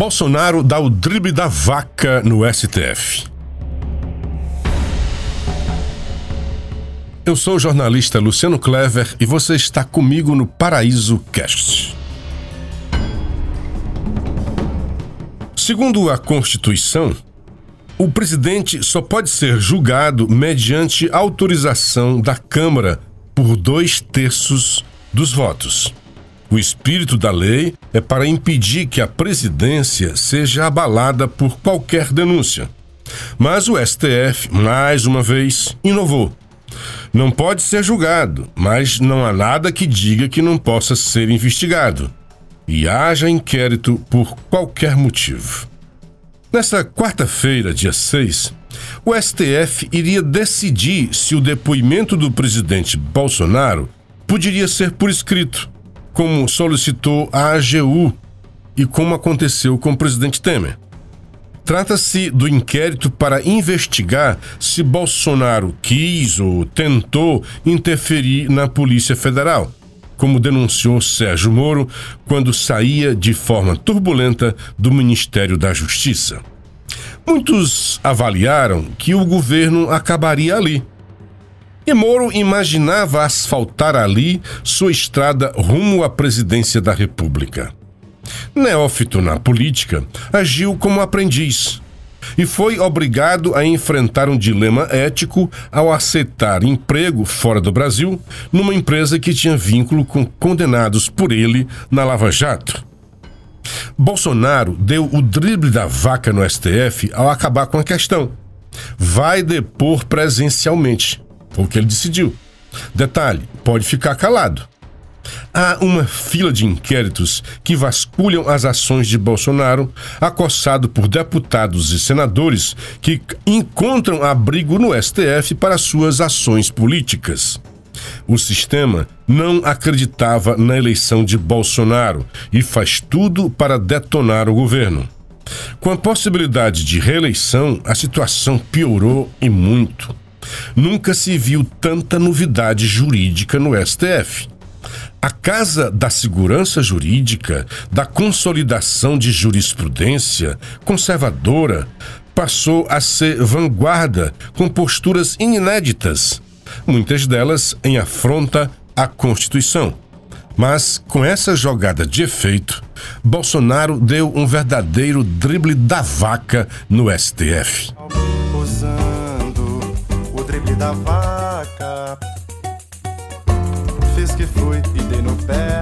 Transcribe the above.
Bolsonaro dá o drible da vaca no STF. Eu sou o jornalista Luciano Clever e você está comigo no Paraíso Cast. Segundo a Constituição, o presidente só pode ser julgado mediante autorização da Câmara por dois terços dos votos. O espírito da lei é para impedir que a presidência seja abalada por qualquer denúncia. Mas o STF, mais uma vez, inovou. Não pode ser julgado, mas não há nada que diga que não possa ser investigado. E haja inquérito por qualquer motivo. Nesta quarta-feira, dia 6, o STF iria decidir se o depoimento do presidente Bolsonaro poderia ser por escrito como solicitou a AGU e como aconteceu com o presidente Temer. Trata-se do inquérito para investigar se Bolsonaro quis ou tentou interferir na Polícia Federal, como denunciou Sérgio Moro quando saía de forma turbulenta do Ministério da Justiça. Muitos avaliaram que o governo acabaria ali e Moro imaginava asfaltar ali sua estrada rumo à presidência da República. Neófito na política, agiu como aprendiz e foi obrigado a enfrentar um dilema ético ao aceitar emprego fora do Brasil numa empresa que tinha vínculo com condenados por ele na Lava Jato. Bolsonaro deu o drible da vaca no STF ao acabar com a questão. Vai depor presencialmente. Foi o que ele decidiu. Detalhe: pode ficar calado. Há uma fila de inquéritos que vasculham as ações de Bolsonaro, acossado por deputados e senadores que encontram abrigo no STF para suas ações políticas. O sistema não acreditava na eleição de Bolsonaro e faz tudo para detonar o governo. Com a possibilidade de reeleição, a situação piorou e muito. Nunca se viu tanta novidade jurídica no STF. A Casa da Segurança Jurídica, da Consolidação de Jurisprudência, conservadora, passou a ser vanguarda com posturas inéditas, muitas delas em afronta à Constituição. Mas com essa jogada de efeito, Bolsonaro deu um verdadeiro drible da vaca no STF da vaca. Fiz que fui e dei no pé.